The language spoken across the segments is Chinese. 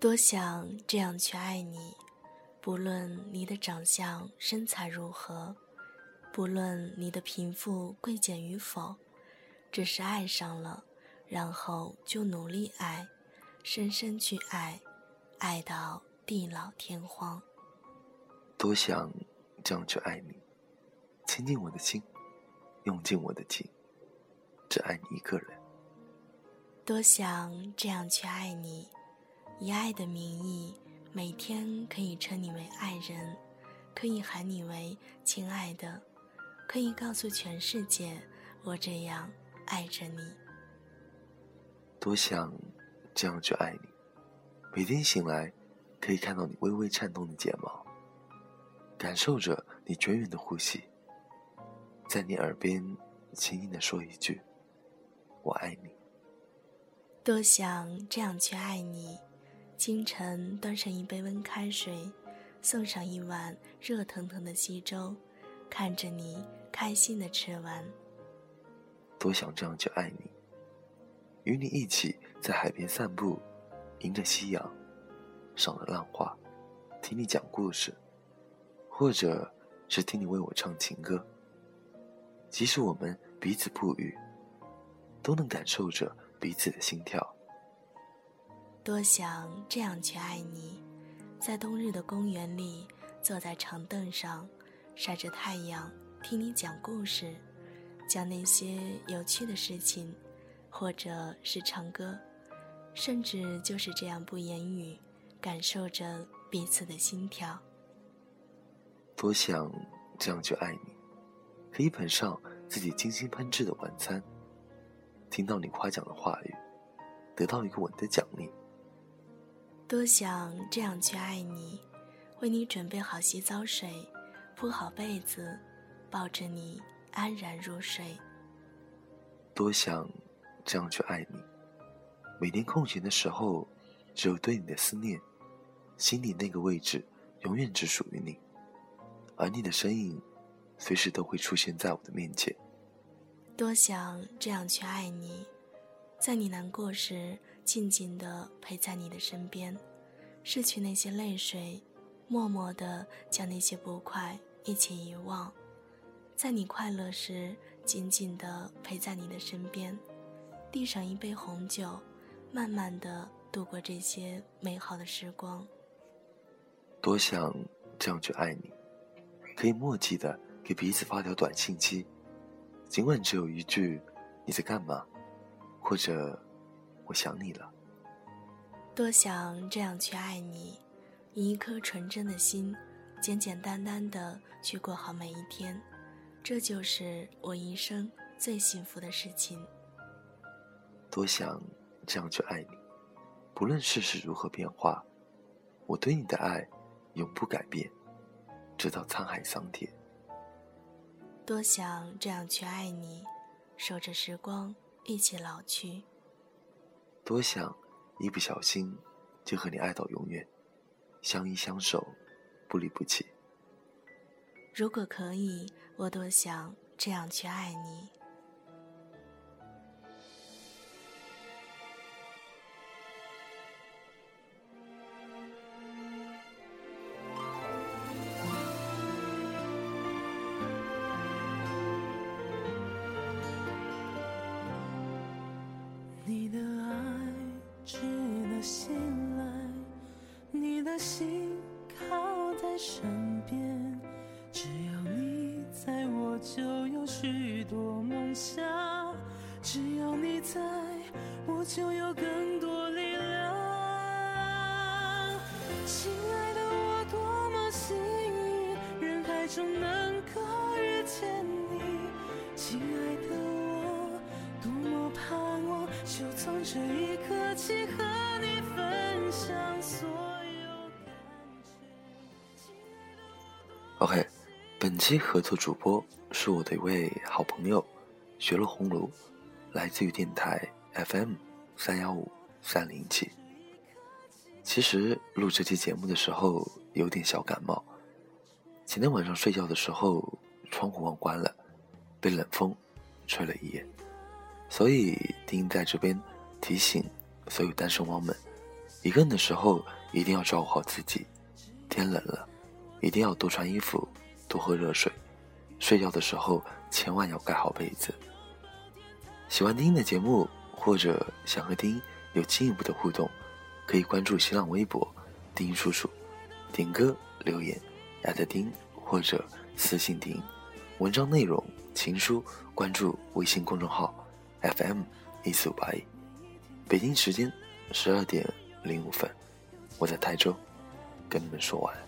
多想这样去爱你，不论你的长相身材如何，不论你的贫富贵贱与否，只是爱上了，然后就努力爱，深深去爱，爱到地老天荒。多想这样去爱你，倾尽我的心，用尽我的情，只爱你一个人。多想这样去爱你。以爱的名义，每天可以称你为爱人，可以喊你为亲爱的，可以告诉全世界我这样爱着你。多想这样去爱你，每天醒来可以看到你微微颤动的睫毛，感受着你绝远的呼吸，在你耳边轻轻的说一句“我爱你”。多想这样去爱你。清晨端上一杯温开水，送上一碗热腾腾的稀粥，看着你开心的吃完。多想这样去爱你，与你一起在海边散步，迎着夕阳，赏着浪花，听你讲故事，或者是听你为我唱情歌。即使我们彼此不语，都能感受着彼此的心跳。多想这样去爱你，在冬日的公园里，坐在长凳上，晒着太阳，听你讲故事，讲那些有趣的事情，或者是唱歌，甚至就是这样不言语，感受着彼此的心跳。多想这样去爱你，可以捧上自己精心烹制的晚餐，听到你夸奖的话语，得到一个吻的奖励。多想这样去爱你，为你准备好洗澡水，铺好被子，抱着你安然入睡。多想这样去爱你，每天空闲的时候，只有对你的思念，心里那个位置永远只属于你，而你的身影，随时都会出现在我的面前。多想这样去爱你。在你难过时，静静地陪在你的身边，拭去那些泪水，默默地将那些不快一起遗忘；在你快乐时，紧紧地陪在你的身边，递上一杯红酒，慢慢地度过这些美好的时光。多想这样去爱你，可以默契的给彼此发条短信息，尽管只有一句“你在干嘛”。或者，我想你了。多想这样去爱你，以一颗纯真的心，简简单单的去过好每一天，这就是我一生最幸福的事情。多想这样去爱你，不论世事如何变化，我对你的爱永不改变，直到沧海桑田。多想这样去爱你，守着时光。一起老去，多想一不小心就和你爱到永远，相依相守，不离不弃。如果可以，我多想这样去爱你。心靠在身边，只要你在，我就有许多梦想；只要你在，我就有更多力量。亲爱的，我多么幸运，人海中能够遇见你。亲爱的，我多么盼望，就从这一刻起和你分享所有。OK，本期合作主播是我的一位好朋友，学乐红炉，来自于电台 FM。三幺五三零七。其实录这期节目的时候有点小感冒。前天晚上睡觉的时候，窗户忘关了，被冷风吹了一夜。所以丁在这边提醒所有单身汪们，一个人的时候一定要照顾好自己，天冷了，一定要多穿衣服，多喝热水。睡觉的时候千万要盖好被子。喜欢丁丁的节目，或者想和丁有进一步的互动，可以关注新浪微博“丁叔叔”，点歌留言，艾特丁或者私信丁。文章内容情书，关注微信公众号 FM 一四五八一。北京时间十二点零五分，我在台州跟你们说晚安。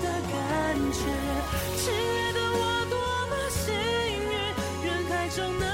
的感觉。亲爱的我，多么幸运，人海中能